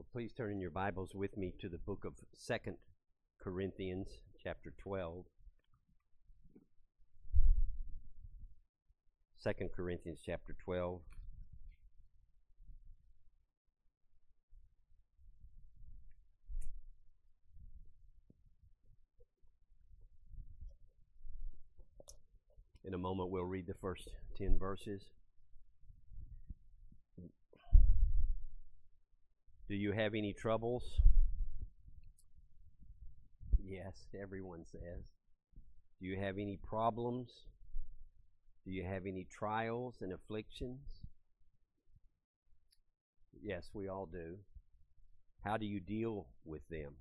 Well, please turn in your Bibles with me to the book of Second Corinthians, chapter 12. Second Corinthians, chapter 12. In a moment, we'll read the first 10 verses. Do you have any troubles? Yes, everyone says. Do you have any problems? Do you have any trials and afflictions? Yes, we all do. How do you deal with them?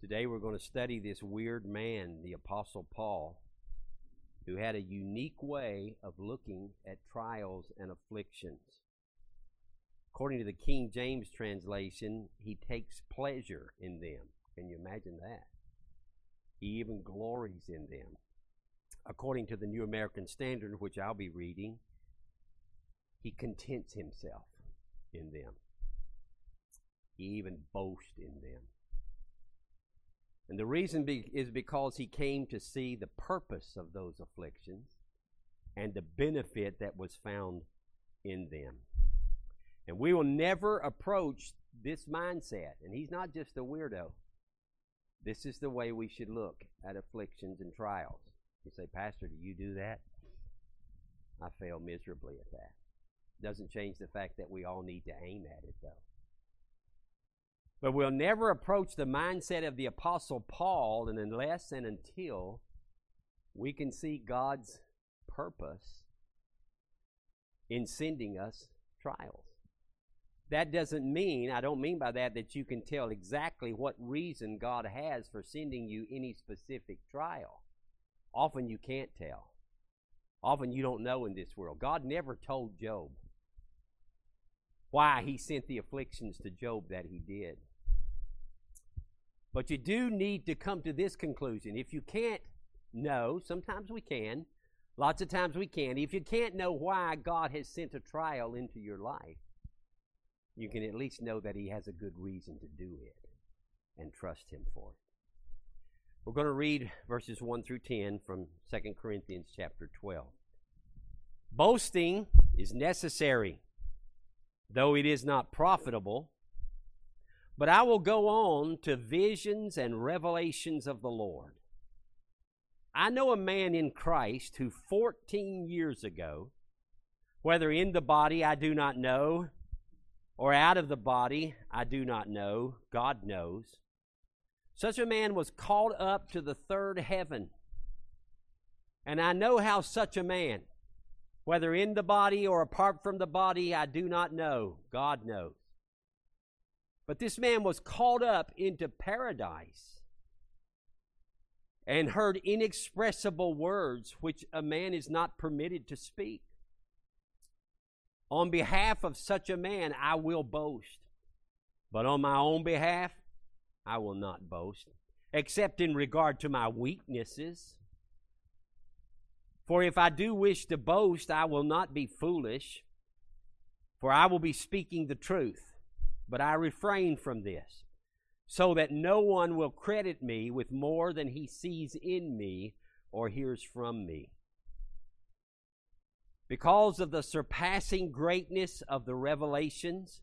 Today we're going to study this weird man, the Apostle Paul, who had a unique way of looking at trials and afflictions. According to the King James translation, he takes pleasure in them. Can you imagine that? He even glories in them. According to the New American Standard, which I'll be reading, he contents himself in them. He even boasts in them. And the reason be, is because he came to see the purpose of those afflictions and the benefit that was found in them. And we will never approach this mindset. And he's not just a weirdo. This is the way we should look at afflictions and trials. You say, Pastor, do you do that? I fail miserably at that. Doesn't change the fact that we all need to aim at it, though. But we'll never approach the mindset of the Apostle Paul and unless and until we can see God's purpose in sending us trials. That doesn't mean, I don't mean by that that you can tell exactly what reason God has for sending you any specific trial. Often you can't tell. Often you don't know in this world. God never told Job why he sent the afflictions to Job that he did. But you do need to come to this conclusion. If you can't know, sometimes we can, lots of times we can. If you can't know why God has sent a trial into your life, you can at least know that he has a good reason to do it and trust him for it. We're going to read verses 1 through 10 from 2 Corinthians chapter 12. Boasting is necessary, though it is not profitable. But I will go on to visions and revelations of the Lord. I know a man in Christ who 14 years ago, whether in the body I do not know, or out of the body, I do not know. God knows. Such a man was called up to the third heaven. And I know how such a man, whether in the body or apart from the body, I do not know. God knows. But this man was called up into paradise and heard inexpressible words which a man is not permitted to speak. On behalf of such a man, I will boast. But on my own behalf, I will not boast, except in regard to my weaknesses. For if I do wish to boast, I will not be foolish, for I will be speaking the truth. But I refrain from this, so that no one will credit me with more than he sees in me or hears from me because of the surpassing greatness of the revelations.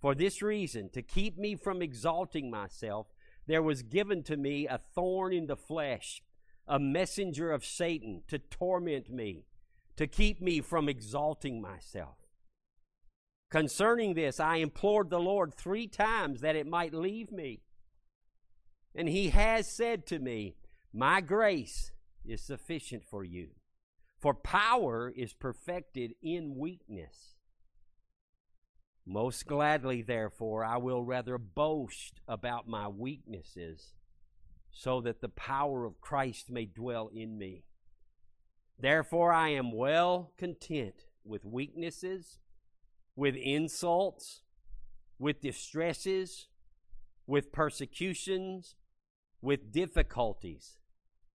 For this reason, to keep me from exalting myself, there was given to me a thorn in the flesh, a messenger of Satan to torment me, to keep me from exalting myself. Concerning this, I implored the Lord three times that it might leave me. And he has said to me, My grace is sufficient for you for power is perfected in weakness. Most gladly, therefore, I will rather boast about my weaknesses, so that the power of Christ may dwell in me. Therefore, I am well content with weaknesses, with insults, with distresses, with persecutions, with difficulties,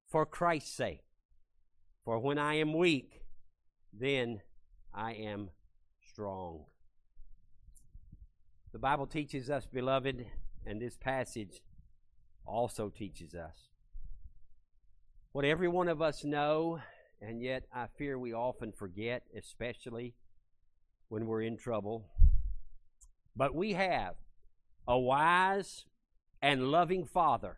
for Christ's sake. For when I am weak, then I am strong. The Bible teaches us, beloved, and this passage also teaches us what every one of us know, and yet I fear we often forget, especially when we're in trouble. But we have a wise and loving Father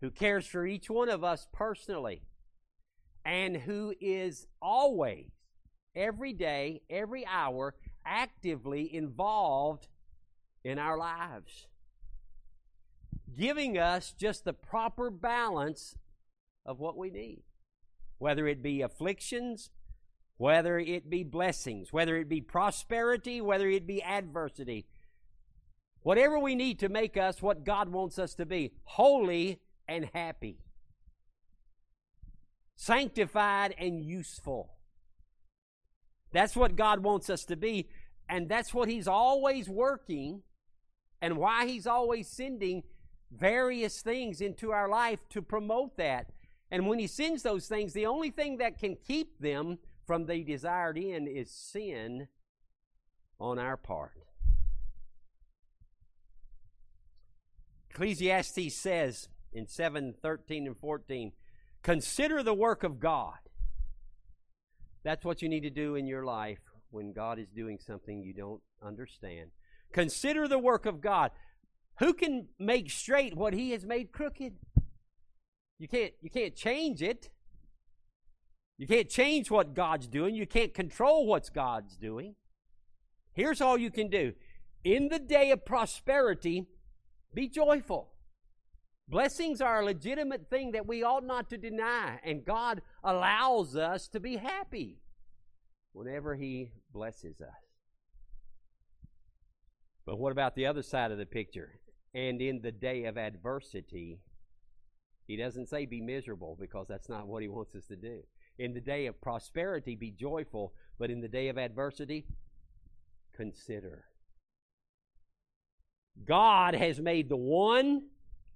who cares for each one of us personally and who is always, every day, every hour, actively involved in our lives, giving us just the proper balance of what we need, whether it be afflictions, whether it be blessings, whether it be prosperity, whether it be adversity. Whatever we need to make us what God wants us to be holy and happy, sanctified and useful. That's what God wants us to be. And that's what He's always working and why He's always sending various things into our life to promote that. And when He sends those things, the only thing that can keep them from the desired end is sin on our part. Ecclesiastes says in 7 13 and 14, consider the work of God that's what you need to do in your life when God is doing something you don't understand. Consider the work of God. Who can make straight what he has made crooked? You can't you can't change it. You can't change what God's doing. You can't control what God's doing. Here's all you can do. In the day of prosperity, be joyful. Blessings are a legitimate thing that we ought not to deny, and God allows us to be happy whenever He blesses us. But what about the other side of the picture? And in the day of adversity, He doesn't say be miserable because that's not what He wants us to do. In the day of prosperity, be joyful, but in the day of adversity, consider. God has made the one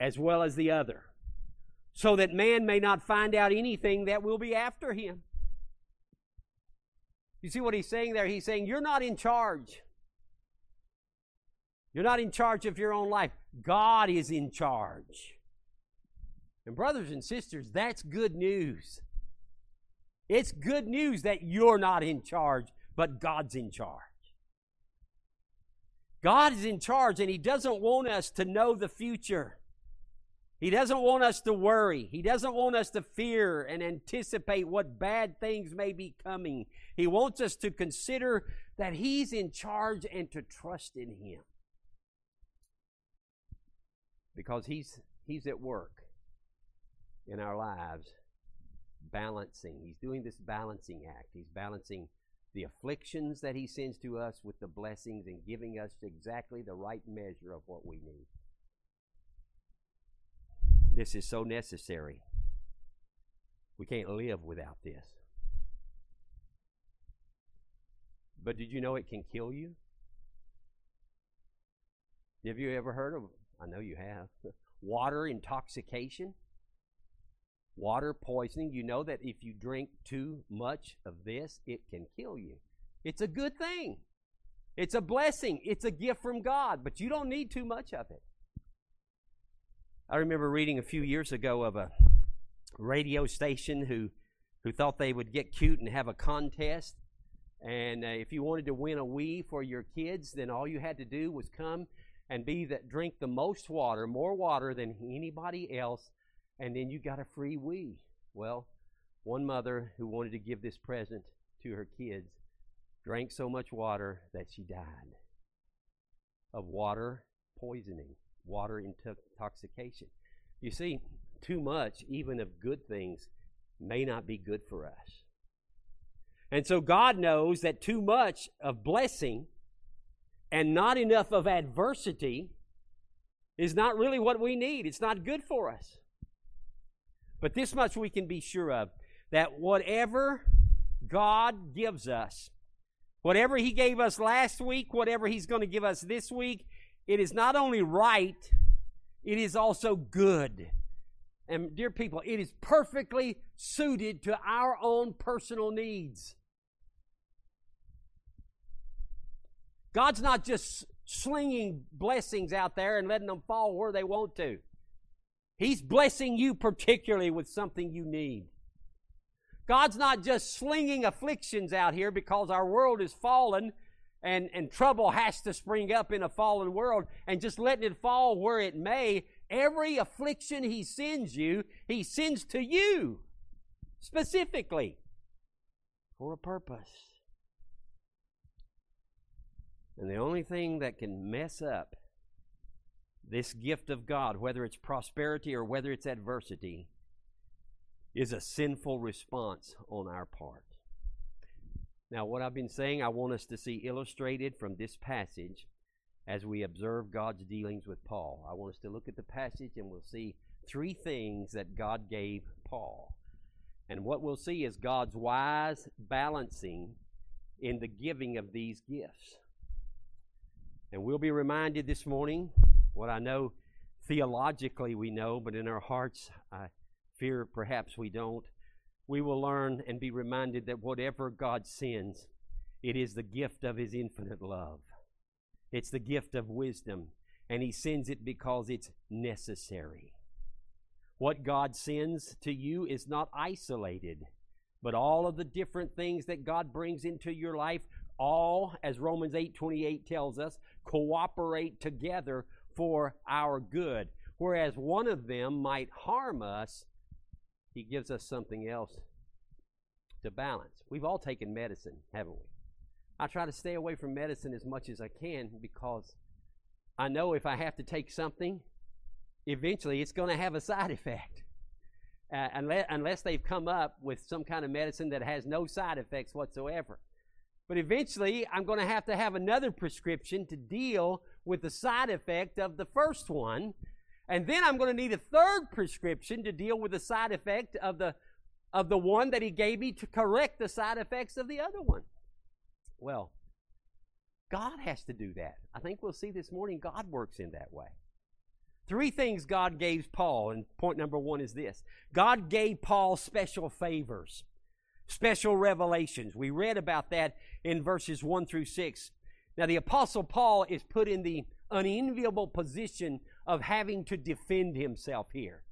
as well as the other, so that man may not find out anything that will be after him. You see what he's saying there? He's saying, You're not in charge. You're not in charge of your own life. God is in charge. And, brothers and sisters, that's good news. It's good news that you're not in charge, but God's in charge. God is in charge, and He doesn't want us to know the future. He doesn't want us to worry. He doesn't want us to fear and anticipate what bad things may be coming. He wants us to consider that He's in charge and to trust in Him. Because He's, he's at work in our lives, balancing. He's doing this balancing act. He's balancing the afflictions that He sends to us with the blessings and giving us exactly the right measure of what we need. This is so necessary. We can't live without this. But did you know it can kill you? Have you ever heard of, I know you have, water intoxication? Water poisoning. You know that if you drink too much of this, it can kill you. It's a good thing. It's a blessing. It's a gift from God, but you don't need too much of it. I remember reading a few years ago of a radio station who who thought they would get cute and have a contest. And uh, if you wanted to win a Wii for your kids, then all you had to do was come and be that drink the most water, more water than anybody else, and then you got a free Wii. Well, one mother who wanted to give this present to her kids drank so much water that she died of water poisoning water intoxication. You see, too much, even of good things, may not be good for us. And so God knows that too much of blessing and not enough of adversity is not really what we need. It's not good for us. But this much we can be sure of that whatever God gives us, whatever He gave us last week, whatever He's going to give us this week, it is not only right, it is also good. And, dear people, it is perfectly suited to our own personal needs. God's not just slinging blessings out there and letting them fall where they want to. He's blessing you particularly with something you need. God's not just slinging afflictions out here because our world is fallen and, and trouble has to spring up in a fallen world and just letting it fall where it may. Every affliction He sends you, He sends to you specifically for a purpose. And the only thing that can mess up this gift of God, whether it's prosperity or whether it's adversity, is a sinful response on our part. Now, what I've been saying, I want us to see illustrated from this passage as we observe God's dealings with Paul. I want us to look at the passage and we'll see three things that God gave Paul. And what we'll see is God's wise balancing in the giving of these gifts. And we'll be reminded this morning what I know theologically we know, but in our hearts, I fear perhaps we don't. We will learn and be reminded that whatever God sends, it is the gift of His infinite love. It's the gift of wisdom, and He sends it because it's necessary. What God sends to you is not isolated, but all of the different things that God brings into your life all as Romans 8:28 tells us cooperate together for our good. Whereas one of them might harm us, he gives us something else to balance. We've all taken medicine, haven't we? I try to stay away from medicine as much as I can because I know if I have to take something, eventually it's going to have a side effect. Uh, unless, unless they've come up with some kind of medicine that has no side effects whatsoever. But eventually, I'm going to have to have another prescription to deal with the side effect of the first one. And then I'm going to need a third prescription to deal with the side effect of the, of the one that he gave me to correct the side effects of the other one. Well, God has to do that. I think we'll see this morning God works in that way. Three things God gave Paul, and point number one is this God gave Paul special favors special revelations. We read about that in verses 1 through 6. Now, the Apostle Paul is put in the unenviable position of having to defend himself here.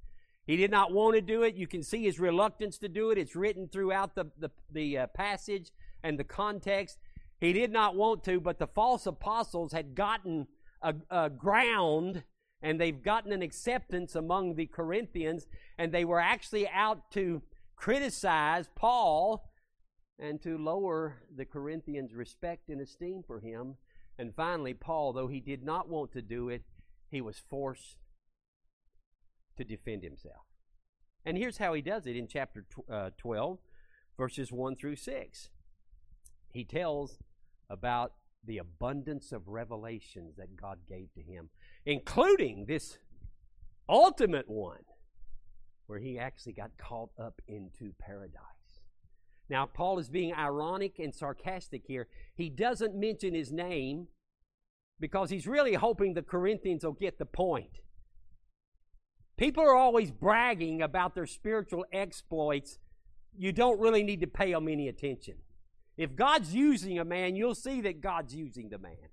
He did not want to do it. You can see his reluctance to do it. It's written throughout the, the, the uh, passage and the context. He did not want to, but the false apostles had gotten a, a ground and they've gotten an acceptance among the Corinthians, and they were actually out to criticize Paul and to lower the Corinthians' respect and esteem for him. And finally, Paul, though he did not want to do it, he was forced to defend himself. And here's how he does it in chapter uh, 12, verses 1 through 6. He tells about the abundance of revelations that God gave to him, including this ultimate one where he actually got caught up into paradise. Now, Paul is being ironic and sarcastic here. He doesn't mention his name because he's really hoping the Corinthians will get the point. People are always bragging about their spiritual exploits. You don't really need to pay them any attention. If God's using a man, you'll see that God's using the man.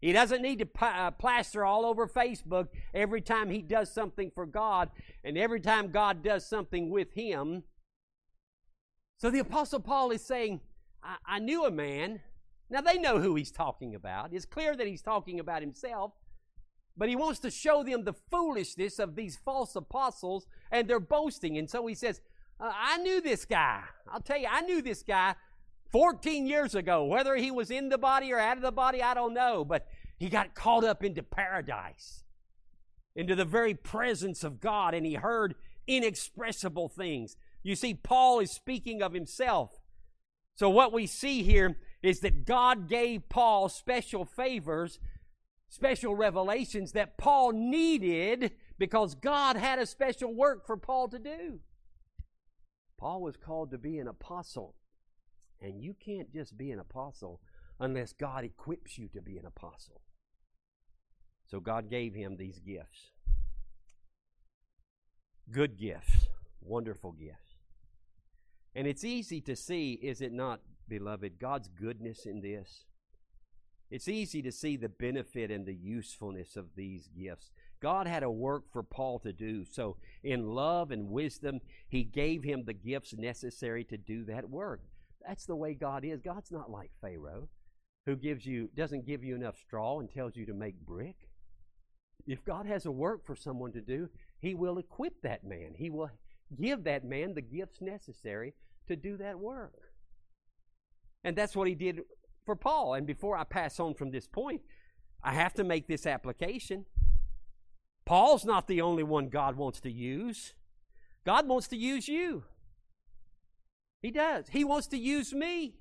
He doesn't need to uh, plaster all over Facebook every time he does something for God and every time God does something with him. So the Apostle Paul is saying, I, I knew a man. Now they know who he's talking about. It's clear that he's talking about himself, but he wants to show them the foolishness of these false apostles and their boasting. And so he says, uh, I knew this guy. I'll tell you, I knew this guy 14 years ago. Whether he was in the body or out of the body, I don't know. But he got caught up into paradise, into the very presence of God, and he heard inexpressible things. You see, Paul is speaking of himself. So, what we see here is that God gave Paul special favors, special revelations that Paul needed because God had a special work for Paul to do. Paul was called to be an apostle. And you can't just be an apostle unless God equips you to be an apostle. So God gave him these gifts. Good gifts, wonderful gifts. And it's easy to see, is it not, beloved, God's goodness in this? It's easy to see the benefit and the usefulness of these gifts. God had a work for Paul to do. So, in love and wisdom, he gave him the gifts necessary to do that work. That's the way God is. God's not like Pharaoh, who gives you doesn't give you enough straw and tells you to make brick. If God has a work for someone to do, he will equip that man. He will give that man the gifts necessary to do that work. And that's what he did for Paul. And before I pass on from this point, I have to make this application. Paul's not the only one God wants to use. God wants to use you. He does. He wants to use me.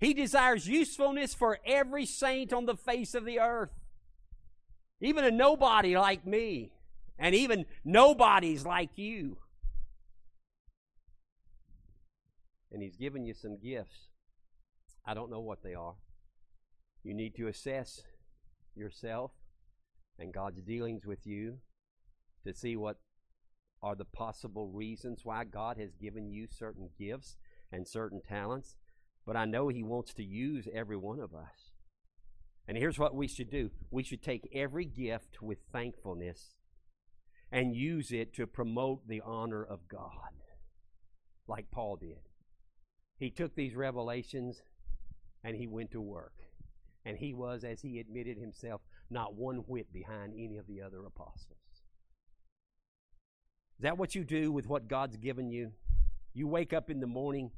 He desires usefulness for every saint on the face of the earth. Even a nobody like me, and even nobodies like you. And He's given you some gifts. I don't know what they are. You need to assess yourself and God's dealings with you to see what are the possible reasons why God has given you certain gifts and certain talents. But I know He wants to use every one of us. And here's what we should do we should take every gift with thankfulness and use it to promote the honor of God, like Paul did. He took these revelations and he went to work. And he was, as he admitted himself, not one whit behind any of the other apostles. Is that what you do with what God's given you? You wake up in the morning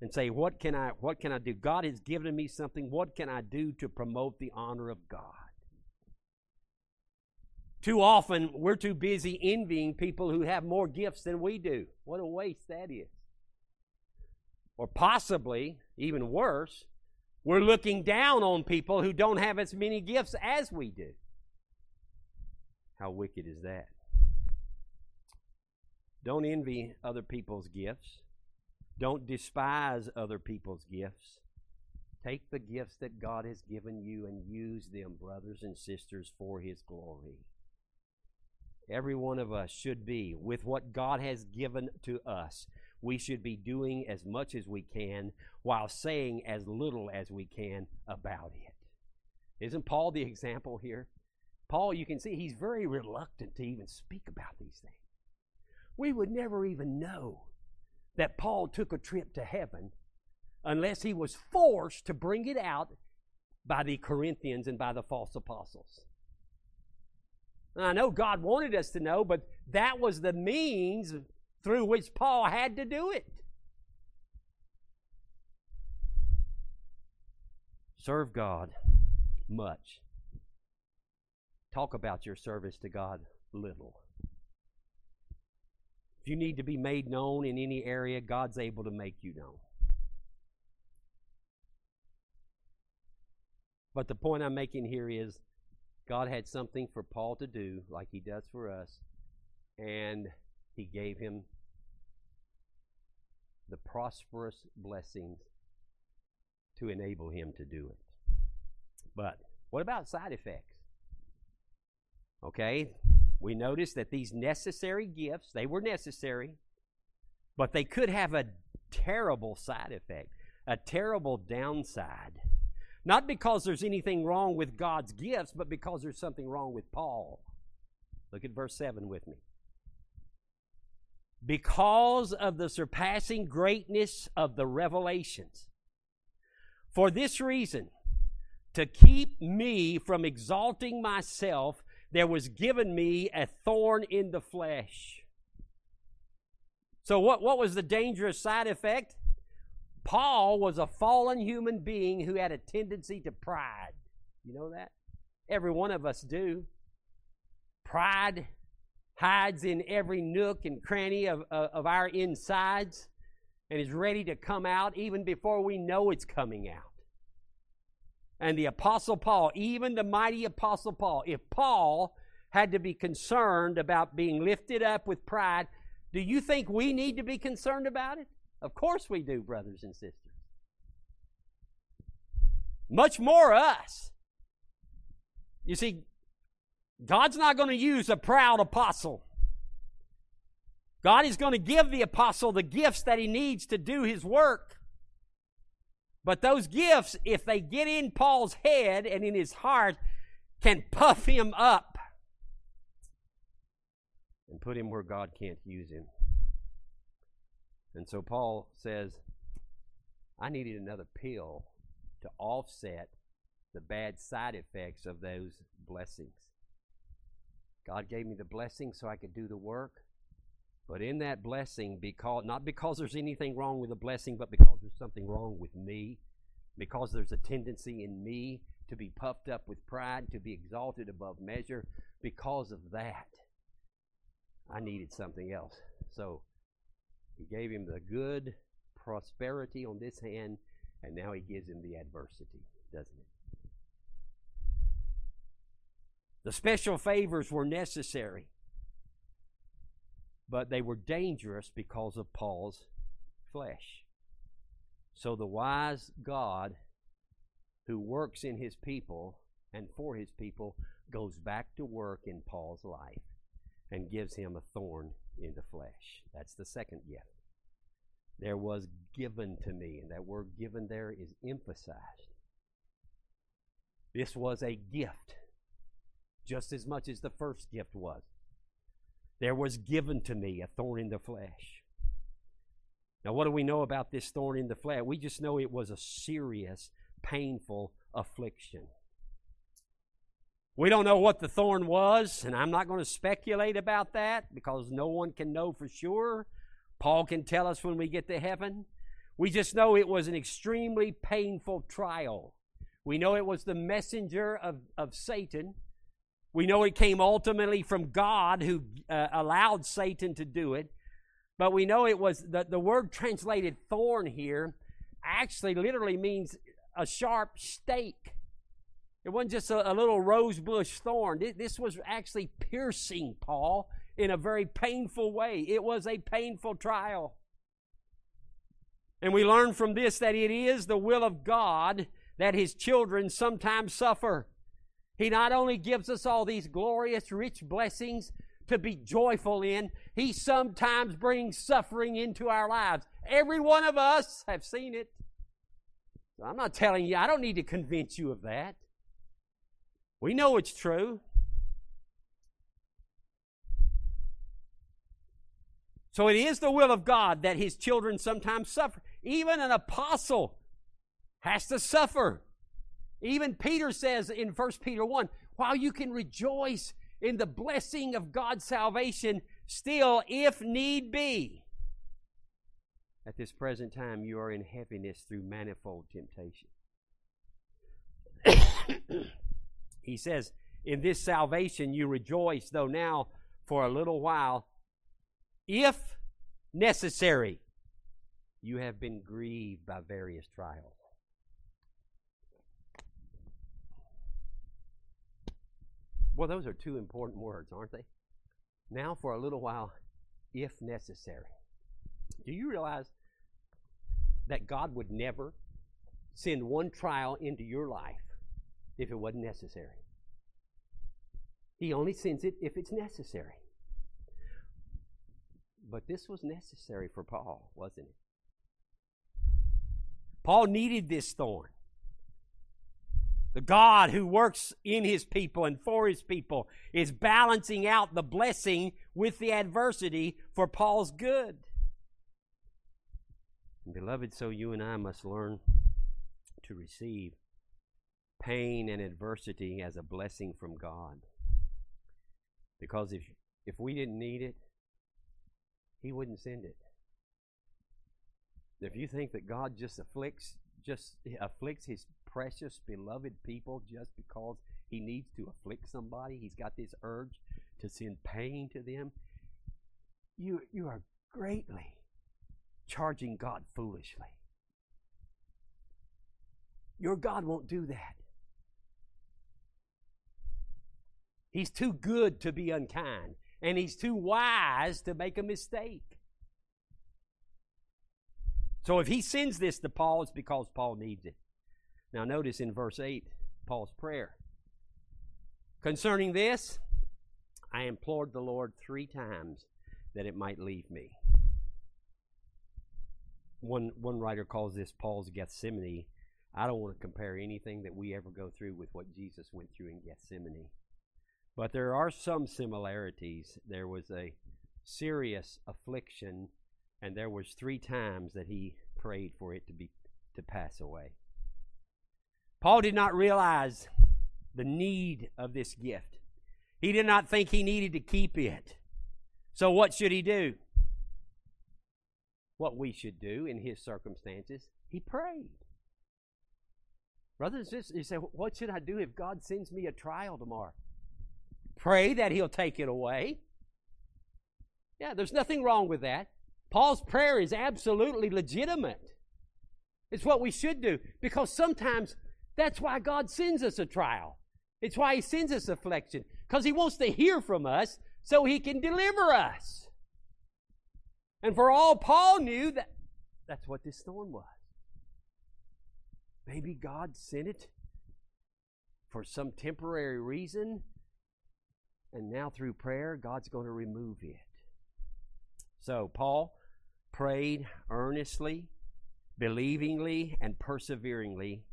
and say, What can I what can I do? God has given me something. What can I do to promote the honor of God? Too often we're too busy envying people who have more gifts than we do. What a waste that is. Or possibly, even worse, we're looking down on people who don't have as many gifts as we do. How wicked is that? Don't envy other people's gifts. Don't despise other people's gifts. Take the gifts that God has given you and use them, brothers and sisters, for His glory. Every one of us should be, with what God has given to us, we should be doing as much as we can while saying as little as we can about it. Isn't Paul the example here? Paul, you can see he's very reluctant to even speak about these things. We would never even know that Paul took a trip to heaven unless he was forced to bring it out by the Corinthians and by the false apostles. And I know God wanted us to know, but that was the means through which Paul had to do it. Serve God much. Talk about your service to God little. If you need to be made known in any area, God's able to make you known. But the point I'm making here is God had something for Paul to do, like he does for us, and he gave him the prosperous blessings to enable him to do it. But what about side effects? Okay, we notice that these necessary gifts, they were necessary, but they could have a terrible side effect, a terrible downside. Not because there's anything wrong with God's gifts, but because there's something wrong with Paul. Look at verse 7 with me because of the surpassing greatness of the revelations. For this reason, to keep me from exalting myself, there was given me a thorn in the flesh. So, what, what was the dangerous side effect? Paul was a fallen human being who had a tendency to pride. You know that? Every one of us do. Pride hides in every nook and cranny of, of, of our insides and is ready to come out even before we know it's coming out. And the Apostle Paul, even the mighty Apostle Paul, if Paul had to be concerned about being lifted up with pride, do you think we need to be concerned about it? Of course we do, brothers and sisters. Much more us. You see, God's not going to use a proud apostle. God is going to give the apostle the gifts that he needs to do his work. But those gifts, if they get in Paul's head and in his heart, can puff him up and put him where God can't use him. And so Paul says, I needed another pill to offset the bad side effects of those blessings. God gave me the blessing so I could do the work. But in that blessing, because not because there's anything wrong with the blessing, but because there's something wrong with me, because there's a tendency in me to be puffed up with pride, to be exalted above measure, because of that, I needed something else. So he gave him the good prosperity on this hand, and now he gives him the adversity, doesn't it? The special favors were necessary, but they were dangerous because of Paul's flesh. So the wise God who works in his people and for his people goes back to work in Paul's life and gives him a thorn in the flesh. That's the second gift. There was given to me, and that word given there is emphasized. This was a gift just as much as the first gift was. There was given to me a thorn in the flesh. Now, what do we know about this thorn in the flesh? We just know it was a serious, painful affliction. We don't know what the thorn was, and I'm not going to speculate about that because no one can know for sure. Paul can tell us when we get to heaven. We just know it was an extremely painful trial. We know it was the messenger of, of Satan we know it came ultimately from God who uh, allowed Satan to do it. But we know it was the, the word translated thorn here actually literally means a sharp stake. It wasn't just a, a little rosebush thorn. This was actually piercing Paul in a very painful way. It was a painful trial. And we learn from this that it is the will of God that his children sometimes suffer. He not only gives us all these glorious, rich blessings to be joyful in, He sometimes brings suffering into our lives. Every one of us have seen it. I'm not telling you, I don't need to convince you of that. We know it's true. So it is the will of God that His children sometimes suffer. Even an apostle has to suffer. Even Peter says in 1 Peter 1 while you can rejoice in the blessing of God's salvation, still, if need be, at this present time you are in heaviness through manifold temptation. he says, In this salvation you rejoice, though now for a little while, if necessary, you have been grieved by various trials Well, those are two important words, aren't they? Now, for a little while, if necessary. Do you realize that God would never send one trial into your life if it wasn't necessary? He only sends it if it's necessary. But this was necessary for Paul, wasn't it? Paul needed this thorn. The God who works in his people and for his people is balancing out the blessing with the adversity for Paul's good. And beloved, so you and I must learn to receive pain and adversity as a blessing from God. Because if, if we didn't need it, He wouldn't send it. If you think that God just afflicts just afflicts his precious, beloved people just because he needs to afflict somebody. He's got this urge to send pain to them. You, you are greatly charging God foolishly. Your God won't do that. He's too good to be unkind, and he's too wise to make a mistake. So if he sends this to Paul, it's because Paul needs it. Now, notice in verse 8, Paul's prayer. Concerning this, I implored the Lord three times that it might leave me. One, one writer calls this Paul's Gethsemane I don't want to compare anything that we ever go through with what Jesus went through in Gethsemane. But there are some similarities. There was a serious affliction, and there was three times that he prayed for it to be to pass away. Paul did not realize the need of this gift. He did not think he needed to keep it. So what should he do? What we should do in his circumstances, he prayed. Brothers and sisters, you say, What should I do if God sends me a trial tomorrow? Pray that He'll take it away. Yeah, there's nothing wrong with that. Paul's prayer is absolutely legitimate. It's what we should do because sometimes that's why God sends us a trial. It's why He sends us affliction because He wants to hear from us so He can deliver us. And for all Paul knew, that that's what this thorn was. Maybe God sent it for some temporary reason, and now through prayer, God's going to remove it. So, Paul prayed earnestly, believingly, and perseveringly,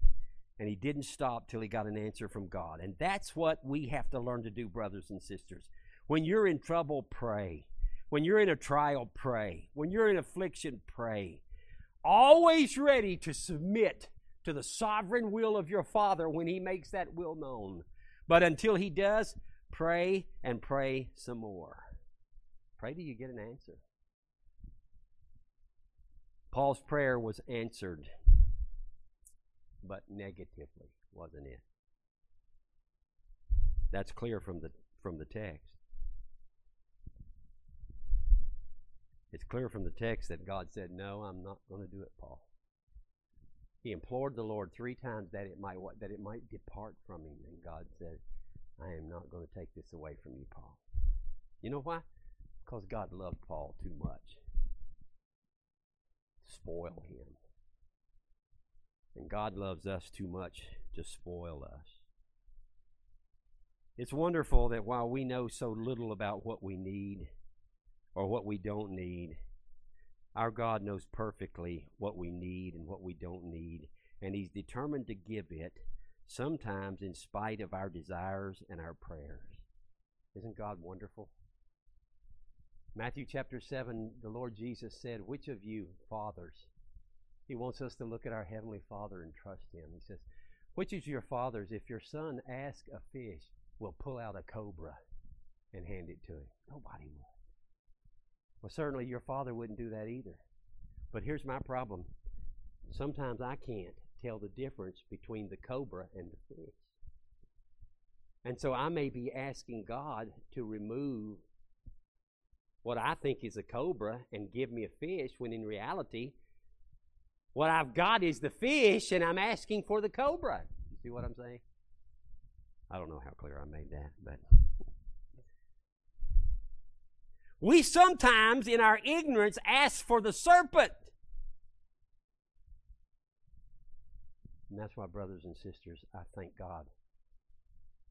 and he didn't stop till he got an answer from God. And that's what we have to learn to do, brothers and sisters. When you're in trouble, pray. When you're in a trial, pray. When you're in affliction, pray. Always ready to submit to the sovereign will of your Father when He makes that will known. But until He does, pray and pray some more. Pray till you get an answer. Paul's prayer was answered, but negatively, wasn't it? That's clear from the from the text. It's clear from the text that God said, "No, I'm not going to do it, Paul." He implored the Lord three times that it might that it might depart from him, and God said, "I am not going to take this away from you, Paul." You know why? Because God loved Paul too much. to Spoil him. And God loves us too much to spoil us. It's wonderful that while we know so little about what we need or what we don't need, our God knows perfectly what we need and what we don't need, and He's determined to give it, sometimes in spite of our desires and our prayers. Isn't God wonderful? Matthew chapter 7, the Lord Jesus said, Which of you, fathers, He wants us to look at our Heavenly Father and trust Him. He says, Which is your fathers, if your son asks a fish, will pull out a cobra and hand it to him? Nobody will. Well, certainly your father wouldn't do that either. But here's my problem. Sometimes I can't tell the difference between the cobra and the fish. And so I may be asking God to remove what I think is a cobra and give me a fish when in reality, what I've got is the fish and I'm asking for the cobra. You see what I'm saying? I don't know how clear I made that, but. We sometimes, in our ignorance, ask for the serpent. And that's why, brothers and sisters, I thank God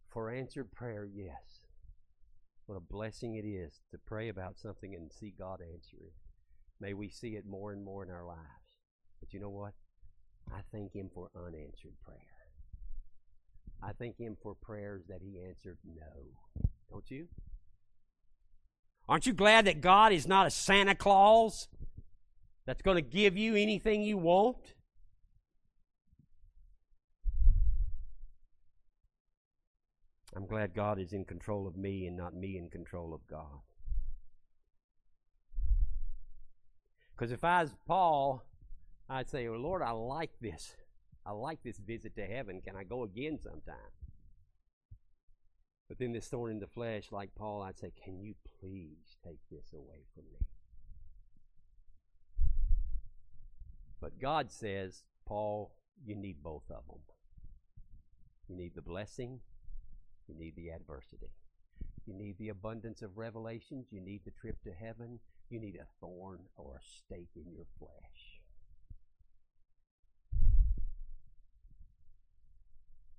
for answered prayer, yes. What a blessing it is to pray about something and see God answer it. May we see it more and more in our lives. But you know what? I thank Him for unanswered prayer. I thank Him for prayers that He answered no. Don't you? Aren't you glad that God is not a Santa Claus that's going to give you anything you want? I'm glad God is in control of me and not me in control of God. Because if I was Paul, I'd say, well, Lord, I like this. I like this visit to heaven. Can I go again sometime? But then this thorn in the flesh, like Paul, I'd say, Can you please take this away from me? But God says, Paul, you need both of them. You need the blessing, you need the adversity. You need the abundance of revelations, you need the trip to heaven, you need a thorn or a stake in your flesh.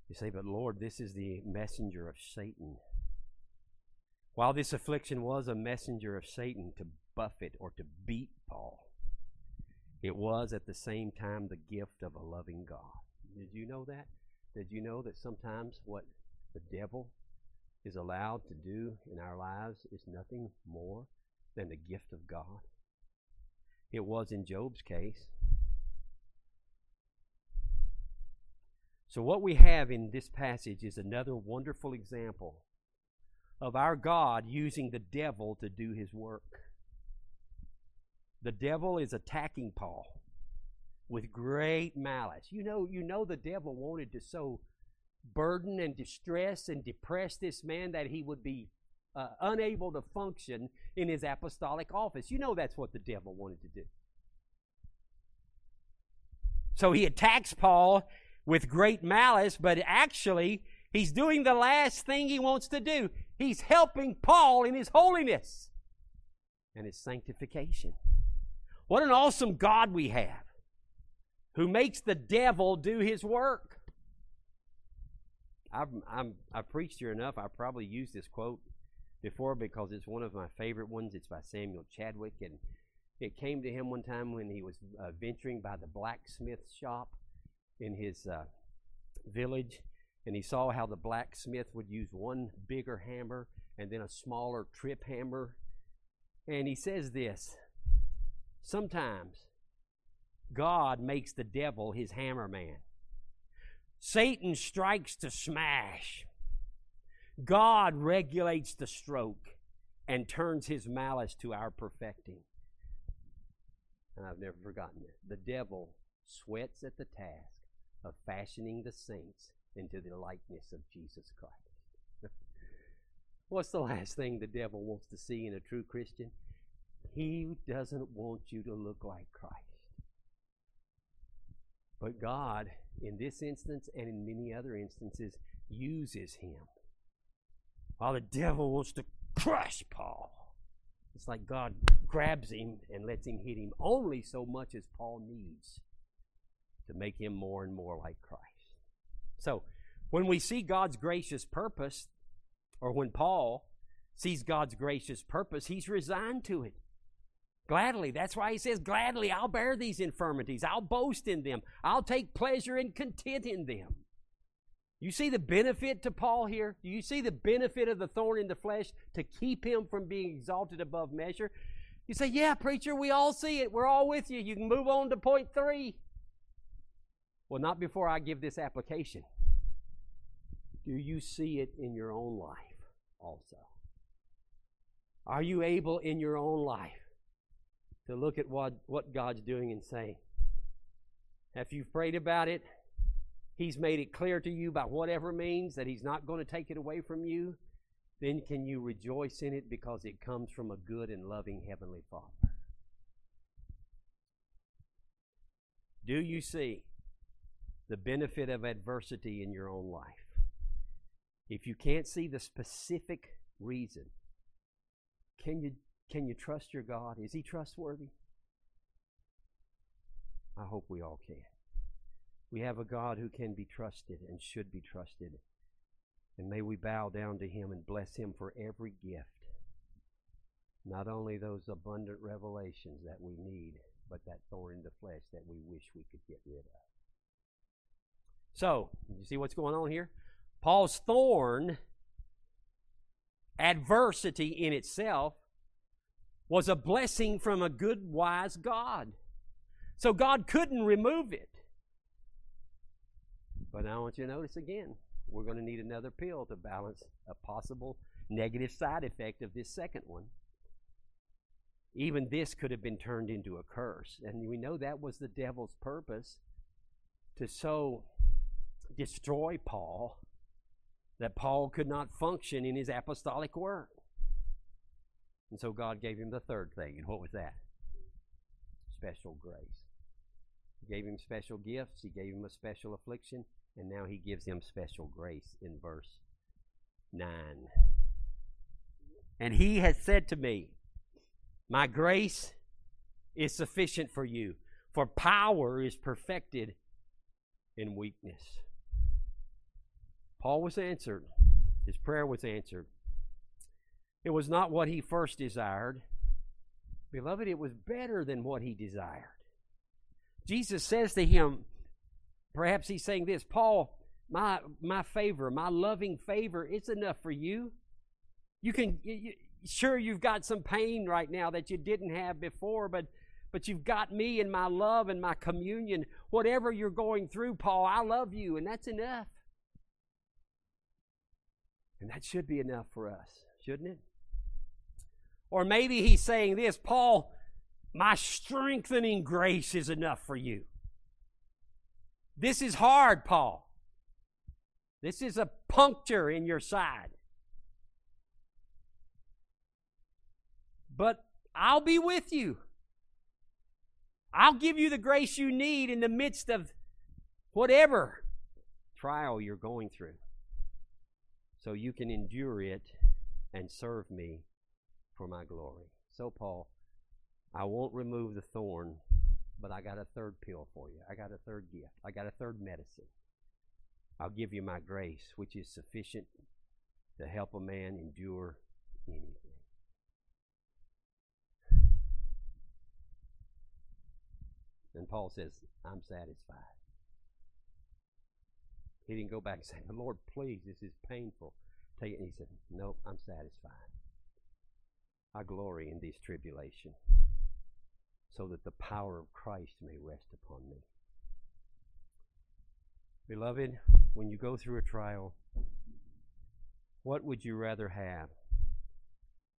You say, but Lord, this is the messenger of Satan. While this affliction was a messenger of Satan to buffet or to beat Paul, it was at the same time the gift of a loving God. Did you know that? Did you know that sometimes what the devil is allowed to do in our lives is nothing more than the gift of God? It was in Job's case. So, what we have in this passage is another wonderful example of our God using the devil to do his work. The devil is attacking Paul with great malice. You know, you know the devil wanted to so burden and distress and depress this man that he would be uh, unable to function in his apostolic office. You know that's what the devil wanted to do. So he attacks Paul with great malice, but actually, he's doing the last thing he wants to do. He's helping Paul in his holiness and his sanctification. What an awesome God we have who makes the devil do his work. I've, I'm, I've preached here enough. I probably used this quote before because it's one of my favorite ones. It's by Samuel Chadwick, and it came to him one time when he was uh, venturing by the blacksmith shop in his uh, village, and he saw how the blacksmith would use one bigger hammer and then a smaller trip hammer. And he says this Sometimes God makes the devil his hammer man. Satan strikes to smash. God regulates the stroke and turns his malice to our perfecting. And I've never forgotten it. The devil sweats at the task of fashioning the saints into the likeness of Jesus Christ. What's the last thing the devil wants to see in a true Christian? He doesn't want you to look like Christ. But God, in this instance and in many other instances, uses him. While the devil wants to crush Paul, it's like God grabs him and lets him hit him only so much as Paul needs to make him more and more like Christ. So, when we see God's gracious purpose, or when Paul sees God's gracious purpose, he's resigned to it. Gladly. That's why he says, Gladly, I'll bear these infirmities. I'll boast in them. I'll take pleasure and content in them. You see the benefit to Paul here? Do you see the benefit of the thorn in the flesh to keep him from being exalted above measure? You say, Yeah, preacher, we all see it. We're all with you. You can move on to point three. Well, not before I give this application. Do you see it in your own life also? Are you able in your own life to look at what, what God's doing and say, if you've prayed about it, He's made it clear to you by whatever means that He's not going to take it away from you, then can you rejoice in it because it comes from a good and loving Heavenly Father? Do you see the benefit of adversity in your own life? If you can't see the specific reason, can you can you trust your God? Is He trustworthy? I hope we all can. We have a God who can be trusted and should be trusted. And may we bow down to Him and bless Him for every gift. Not only those abundant revelations that we need, but that thorn in the flesh that we wish we could get rid of. So, you see what's going on here? Paul's thorn, adversity in itself, was a blessing from a good, wise God. So God couldn't remove it. But I want you to notice again, we're going to need another pill to balance a possible negative side effect of this second one. Even this could have been turned into a curse. And we know that was the devil's purpose to so destroy Paul that Paul could not function in his apostolic work. And so God gave him the third thing. And what was that? Special grace. He gave him special gifts, he gave him a special affliction, and now he gives him special grace in verse 9. And he has said to me, My grace is sufficient for you, for power is perfected in weakness. Paul was answered. His prayer was answered. It was not what he first desired. Beloved, it was better than what he desired. Jesus says to him, Perhaps he's saying this Paul, my, my favor, my loving favor, it's enough for you. You can, you, sure, you've got some pain right now that you didn't have before, but but you've got me and my love and my communion. Whatever you're going through, Paul, I love you, and that's enough. And that should be enough for us, shouldn't it? Or maybe he's saying this Paul, my strengthening grace is enough for you. This is hard, Paul. This is a puncture in your side. But I'll be with you. I'll give you the grace you need in the midst of whatever trial you're going through so you can endure it and serve me for my glory. So, Paul, I won't remove the thorn, but I got a third pill for you. I got a third gift. I got a third medicine. I'll give you my grace, which is sufficient to help a man endure anything. And Paul says, I'm satisfied. He didn't go back and say, Lord, please, this is painful. And he said, No, I'm satisfied. I glory in this tribulation so that the power of Christ may rest upon me. Beloved, when you go through a trial, what would you rather have?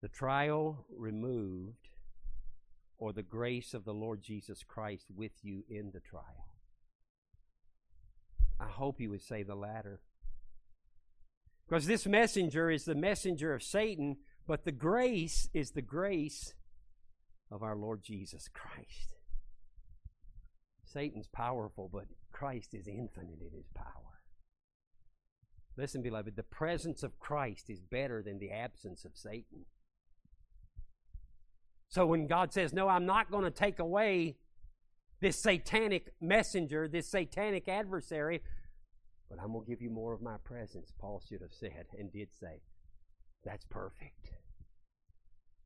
The trial removed or the grace of the Lord Jesus Christ with you in the trial? I hope he would say the latter. Because this messenger is the messenger of Satan, but the grace is the grace of our Lord Jesus Christ. Satan's powerful, but Christ is infinite in his power. Listen, beloved, the presence of Christ is better than the absence of Satan. So when God says, No, I'm not going to take away this satanic messenger, this satanic adversary, but I'm going to give you more of my presence, Paul should have said and did say. That's perfect.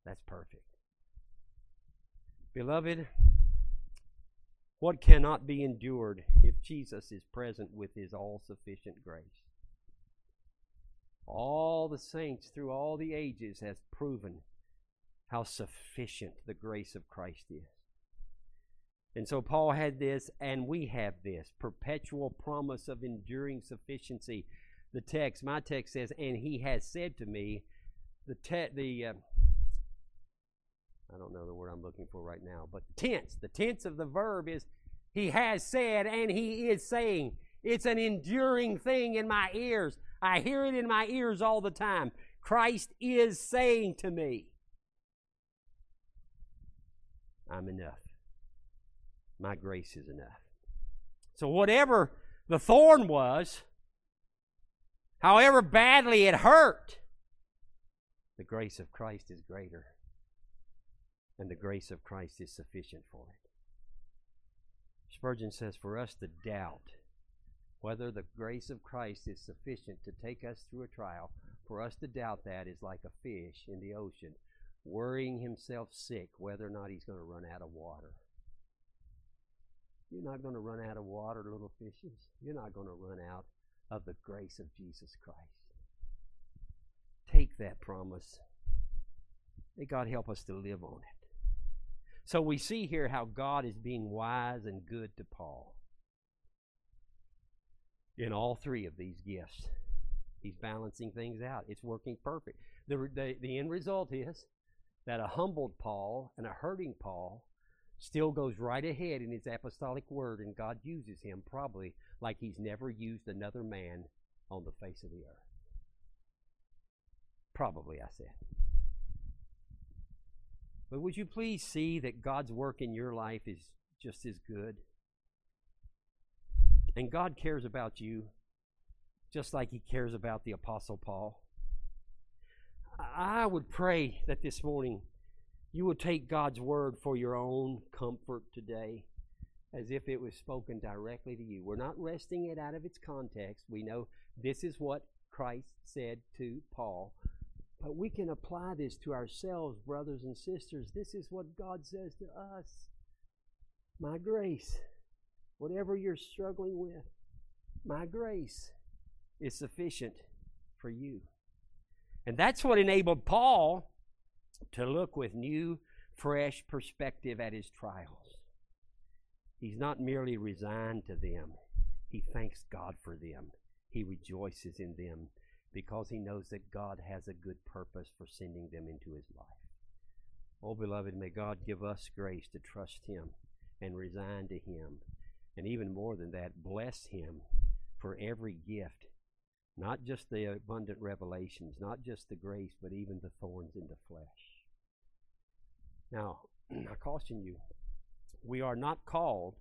That's perfect. Beloved, what cannot be endured if Jesus is present with his all sufficient grace? All the saints through all the ages has proven how sufficient the grace of Christ is. And so Paul had this, and we have this perpetual promise of enduring sufficiency. The text, my text says, and he has said to me, the te- the uh, I don't know the word I'm looking for right now, but tense, the tense of the verb is he has said and he is saying. It's an enduring thing in my ears. I hear it in my ears all the time. Christ is saying to me. I'm enough. My grace is enough. So, whatever the thorn was, however badly it hurt, the grace of Christ is greater. And the grace of Christ is sufficient for it. Spurgeon says, for us to doubt whether the grace of Christ is sufficient to take us through a trial, for us to doubt that is like a fish in the ocean worrying himself sick whether or not he's going to run out of water. You're not going to run out of water, little fishes. You're not going to run out of the grace of Jesus Christ. Take that promise. May God help us to live on it. So we see here how God is being wise and good to Paul in all three of these gifts. He's balancing things out. It's working perfect. The, the, the end result is that a humbled Paul and a hurting Paul still goes right ahead in his apostolic word, and God uses him probably like he's never used another man on the face of the earth. Probably, I said. But would you please see that God's work in your life is just as good? And God cares about you just like he cares about the Apostle Paul. I would pray that this morning you will take God's word for your own comfort today as if it was spoken directly to you. We're not wresting it out of its context. We know this is what Christ said to Paul. But we can apply this to ourselves, brothers and sisters. This is what God says to us My grace, whatever you're struggling with, My grace is sufficient for you. And that's what enabled Paul to look with new, fresh perspective at his trials. He's not merely resigned to them, he thanks God for them. He rejoices in them because he knows that God has a good purpose for sending them into his life. Oh, beloved, may God give us grace to trust him and resign to him. And even more than that, bless him for every gift, not just the abundant revelations, not just the grace, but even the thorns in the flesh. Now, I caution you, we are not called,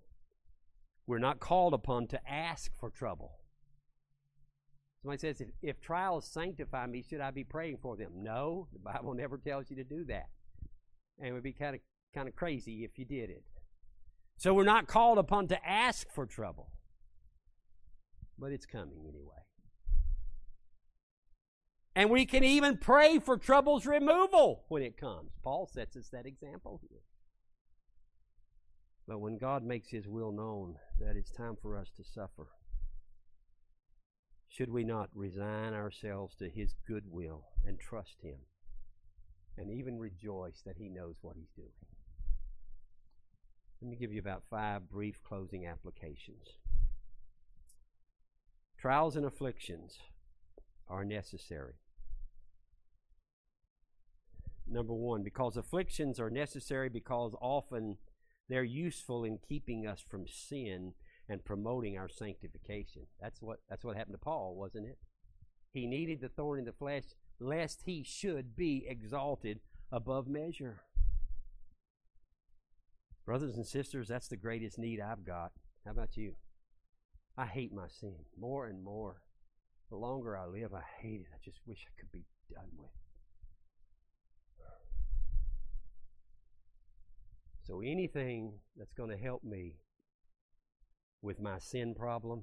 we're not called upon to ask for trouble. Somebody says, if, if trials sanctify me, should I be praying for them? No, the Bible never tells you to do that. And it would be kind of kind of crazy if you did it. So we're not called upon to ask for trouble. But it's coming anyway. And we can even pray for trouble's removal when it comes. Paul sets us that example here. But when God makes his will known that it's time for us to suffer, should we not resign ourselves to his good will and trust him and even rejoice that he knows what he's doing? Let me give you about five brief closing applications. Trials and afflictions are necessary. Number one, because afflictions are necessary because often they're useful in keeping us from sin and promoting our sanctification. That's what that's what happened to Paul, wasn't it? He needed the thorn in the flesh lest he should be exalted above measure. Brothers and sisters, that's the greatest need I've got. How about you? I hate my sin more and more. The longer I live, I hate it. I just wish I could be done with. it. So anything that's going to help me with my sin problem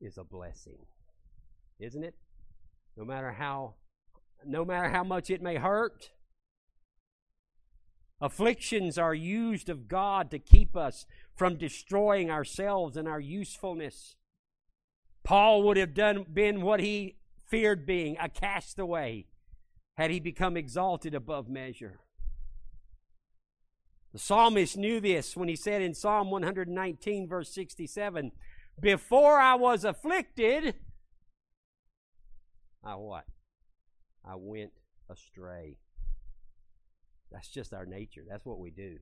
is a blessing. Isn't it? No matter how no matter how much it may hurt, afflictions are used of God to keep us from destroying ourselves and our usefulness. Paul would have done been what he feared being, a castaway, had he become exalted above measure. The psalmist knew this when he said in Psalm 119, verse 67, Before I was afflicted, I what? I went astray. That's just our nature. That's what we do.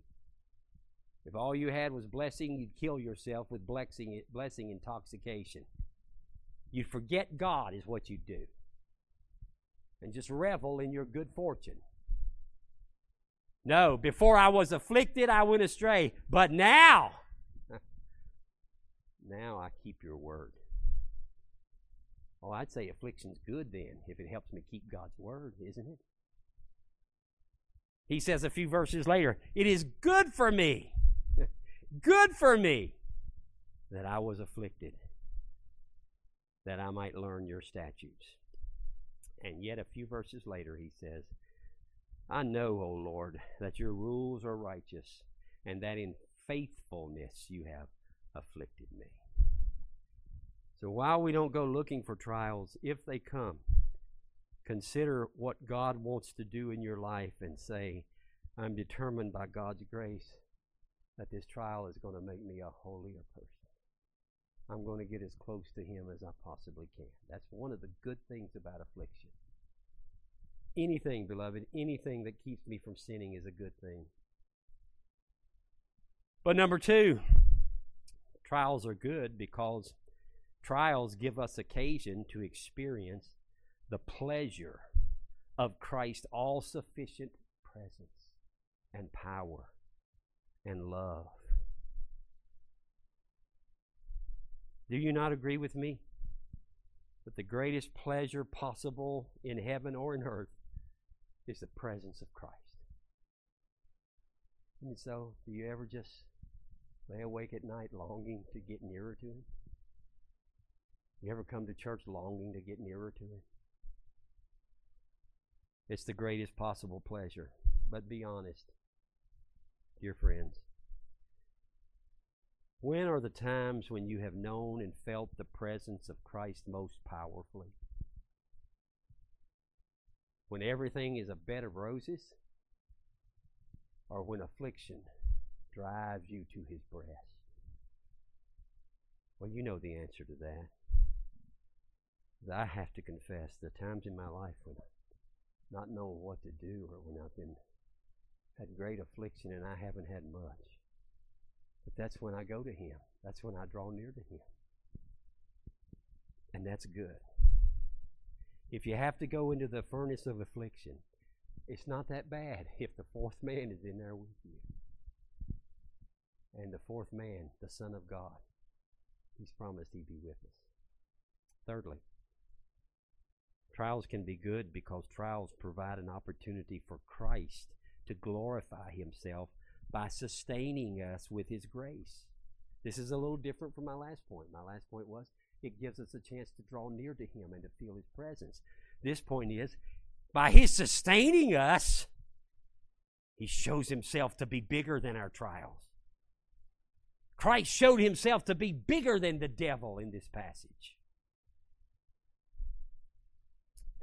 If all you had was blessing, you'd kill yourself with blessing, blessing intoxication. You'd forget God, is what you'd do. And just revel in your good fortune. No, before I was afflicted, I went astray. But now, now I keep your word. Oh, I'd say affliction's good then, if it helps me keep God's word, isn't it? He says a few verses later, It is good for me, good for me that I was afflicted, that I might learn your statutes. And yet, a few verses later, he says, I know, O Lord, that your rules are righteous, and that in faithfulness you have afflicted me. So while we don't go looking for trials, if they come, consider what God wants to do in your life and say, I'm determined by God's grace that this trial is going to make me a holier person. I'm going to get as close to Him as I possibly can. That's one of the good things about affliction. Anything, beloved, anything that keeps me from sinning is a good thing. But number two, trials are good because trials give us occasion to experience the pleasure of Christ's all sufficient presence and power and love. Do you not agree with me that the greatest pleasure possible in heaven or in earth is the presence of Christ. And so, do you ever just lay awake at night longing to get nearer to Him? You ever come to church longing to get nearer to Him? It's the greatest possible pleasure. But be honest, dear friends. When are the times when you have known and felt the presence of Christ most powerfully? When everything is a bed of roses? Or when affliction drives you to his breast? Well, you know the answer to that. I have to confess the times in my life when not knowing what to do or when I've been had great affliction and I haven't had much. But that's when I go to him. That's when I draw near to him. And that's good. If you have to go into the furnace of affliction, it's not that bad if the fourth man is in there with you. And the fourth man, the Son of God, He's promised He'd be with us. Thirdly, trials can be good because trials provide an opportunity for Christ to glorify Himself by sustaining us with His grace. This is a little different from my last point. My last point was it gives us a chance to draw near to Him and to feel His presence. This point is by His sustaining us, He shows Himself to be bigger than our trials. Christ showed himself to be bigger than the devil in this passage.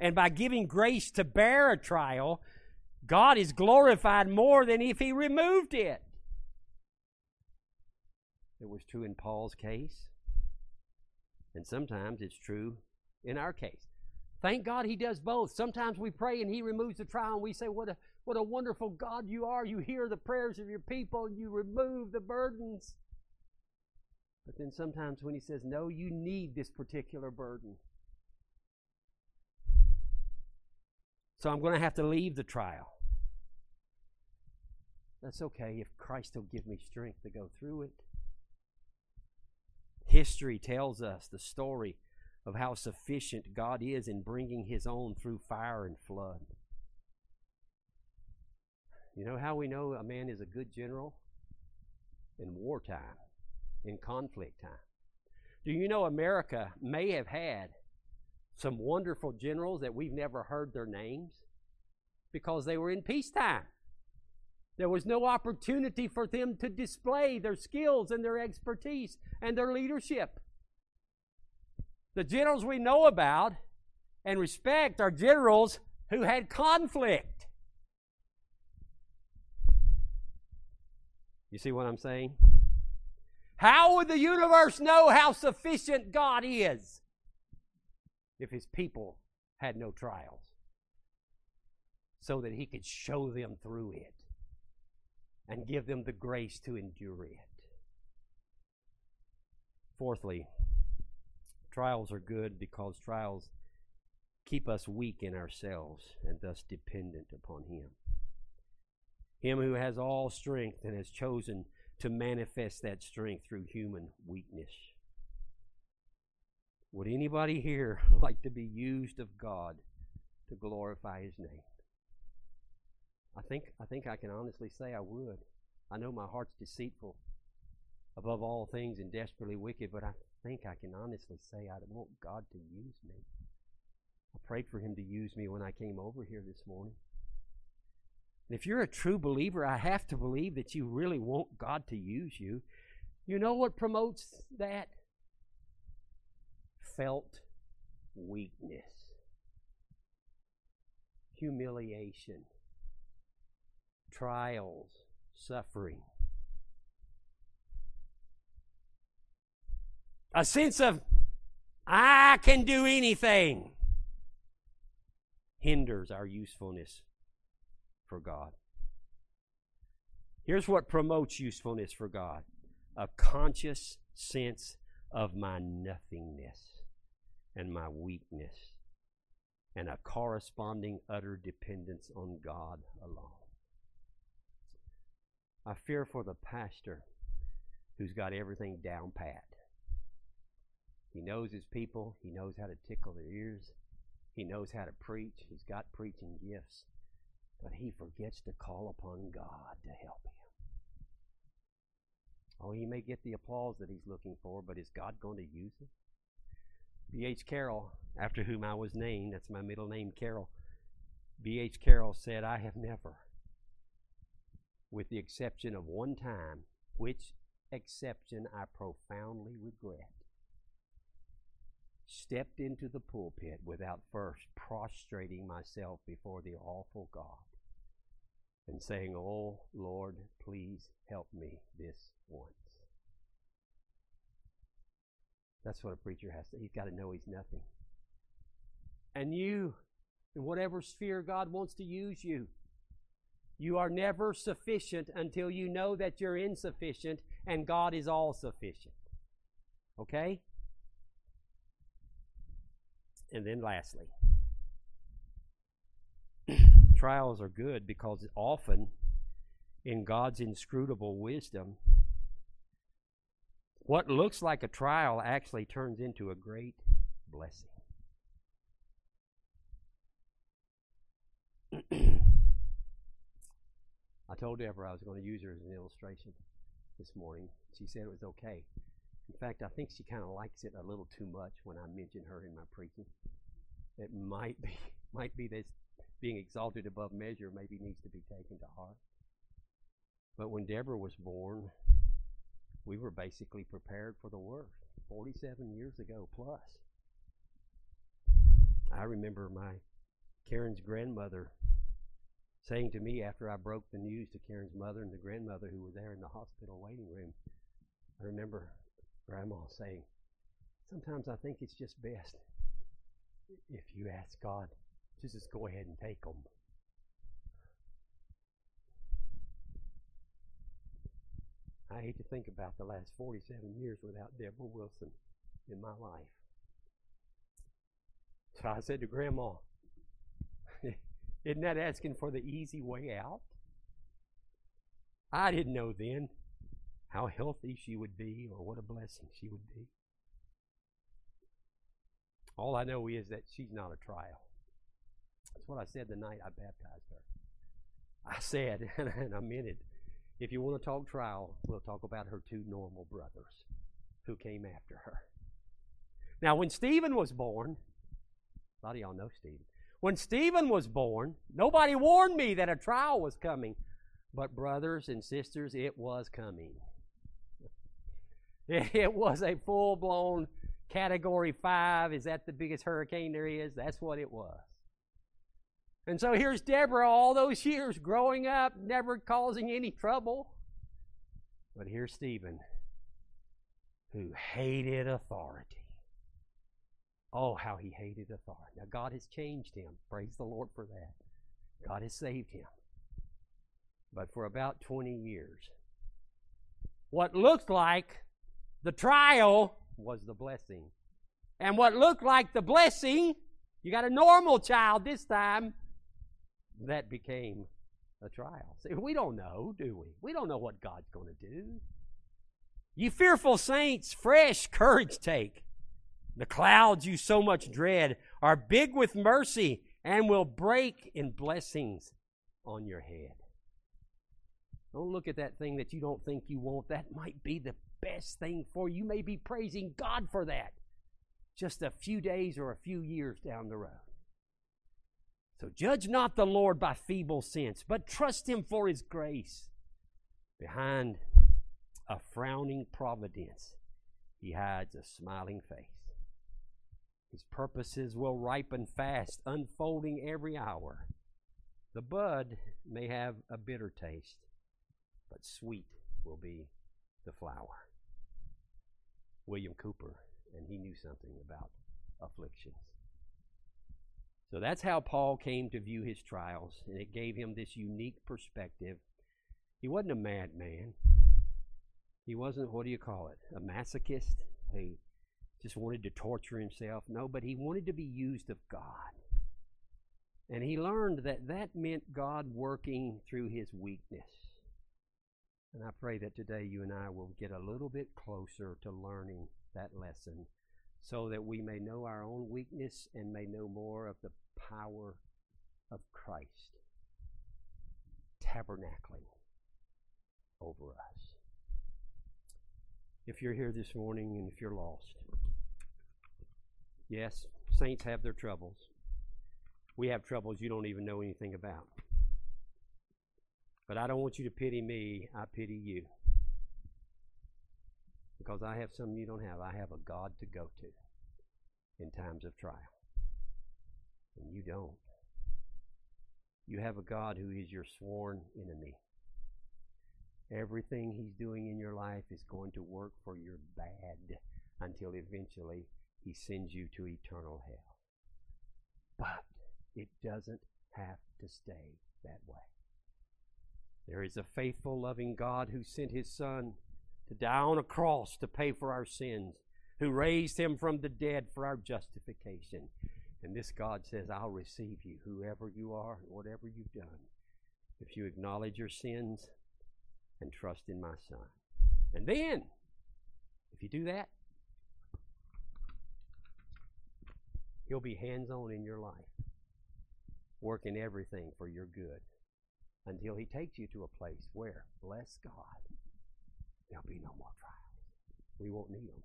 And by giving grace to bear a trial, God is glorified more than if he removed it. It was true in Paul's case, and sometimes it's true in our case. Thank God he does both. Sometimes we pray and he removes the trial and we say, What a what a wonderful God you are. You hear the prayers of your people and you remove the burdens. But then sometimes when he says, No, you need this particular burden. So I'm going to have to leave the trial. That's okay if Christ will give me strength to go through it. History tells us the story of how sufficient God is in bringing his own through fire and flood. You know how we know a man is a good general? In wartime in conflict time. Do you know America may have had some wonderful generals that we've never heard their names because they were in peacetime? There was no opportunity for them to display their skills and their expertise and their leadership. The generals we know about and respect are generals who had conflict. You see what I'm saying? How would the universe know how sufficient God is if his people had no trials? So that he could show them through it and give them the grace to endure it. Fourthly, trials are good because trials keep us weak in ourselves and thus dependent upon Him. Him who has all strength and has chosen to manifest that strength through human weakness. Would anybody here like to be used of God to glorify His name? I think I think I can honestly say I would. I know my heart's deceitful above all things and desperately wicked, but I think I can honestly say I want God to use me. I prayed for Him to use me when I came over here this morning. And if you're a true believer, I have to believe that you really want God to use you. You know what promotes that? Felt weakness, humiliation, trials, suffering. A sense of, I can do anything, hinders our usefulness for God. Here's what promotes usefulness for God a conscious sense of my nothingness and my weakness, and a corresponding utter dependence on God alone. I fear for the pastor who's got everything down pat. He knows his people, he knows how to tickle their ears, he knows how to preach, he's got preaching gifts but he forgets to call upon God to help him. Oh, he may get the applause that he's looking for, but is God going to use it? B.H. Carroll, after whom I was named, that's my middle name, Carroll. B.H. Carroll said, I have never, with the exception of one time, which exception I profoundly regret, stepped into the pulpit without first prostrating myself before the awful God and saying, Oh Lord, please help me this once. That's what a preacher has to. He's got to know he's nothing. And you, in whatever sphere God wants to use you, you are never sufficient until you know that you're insufficient and God is all sufficient. Okay? And then lastly, trials are good because often in God's inscrutable wisdom, what looks like a trial actually turns into a great blessing. I told Deborah I was going to use her as an illustration this morning. She said it was okay. In fact, I think she kind of likes it a little too much when I mention her in my preaching. It might be might be this being exalted above measure maybe needs to be taken to heart. But when Deborah was born, we were basically prepared for the worst. 47 years ago plus. I remember my Karen's grandmother saying to me after I broke the news to Karen's mother and the grandmother who were there in the hospital waiting room, I remember Grandma saying, Sometimes I think it's just best if you ask God to just go ahead and take them. I hate to think about the last 47 years without Deborah Wilson in my life. So I said to Grandma, Isn't that asking for the easy way out? I didn't know then how healthy she would be or what a blessing she would be. All I know is that she's not a trial. That's what I said the night I baptized her. I said, and I meant it, if you want to talk trial, we'll talk about her two normal brothers who came after her. Now, when Stephen was born, a lot of y'all know Stephen. When Stephen was born, nobody warned me that a trial was coming. But, brothers and sisters, it was coming. It was a full blown category five. Is that the biggest hurricane there is? That's what it was. And so here's Deborah all those years growing up, never causing any trouble. But here's Stephen, who hated authority. Oh, how he hated authority. Now, God has changed him. Praise the Lord for that. God has saved him. But for about 20 years, what looked like the trial was the blessing. And what looked like the blessing, you got a normal child this time, that became a trial. See, we don't know, do we? We don't know what God's going to do. You fearful saints, fresh courage take. The clouds you so much dread are big with mercy and will break in blessings on your head. Don't look at that thing that you don't think you want. That might be the best thing for you. You may be praising God for that just a few days or a few years down the road. So judge not the Lord by feeble sense, but trust Him for His grace. Behind a frowning providence, He hides a smiling face. His purposes will ripen fast, unfolding every hour. The bud may have a bitter taste, but sweet will be the flower. William Cowper, and he knew something about afflictions. So that's how Paul came to view his trials, and it gave him this unique perspective. He wasn't a madman. He wasn't, what do you call it, a masochist who just wanted to torture himself. No, but he wanted to be used of God. And he learned that that meant God working through his weakness. And I pray that today you and I will get a little bit closer to learning that lesson so that we may know our own weakness and may know more of the power of Christ tabernacling over us. If you're here this morning and if you're lost, yes, saints have their troubles. We have troubles you don't even know anything about. But I don't want you to pity me, I pity you. Because I have something you don't have. I have a God to go to in times of trial. And you don't. You have a God who is your sworn enemy. Everything He's doing in your life is going to work for your bad until eventually He sends you to eternal hell. But it doesn't have to stay that way. There is a faithful, loving God who sent His Son to die on a cross to pay for our sins, who raised Him from the dead for our justification. And this God says, I'll receive you, whoever you are, and whatever you've done, if you acknowledge your sins and trust in my Son. And then, if you do that, He'll be hands on in your life, working everything for your good until He takes you to a place where, bless God, there'll be no more trials. We won't need them.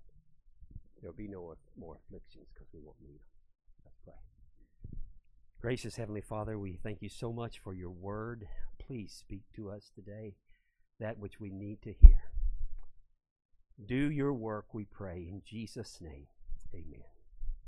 There'll be no more afflictions because we won't need them. Let's pray. Gracious Heavenly Father, we thank you so much for your word. Please speak to us today that which we need to hear. Do your work, we pray, in Jesus' name. Amen.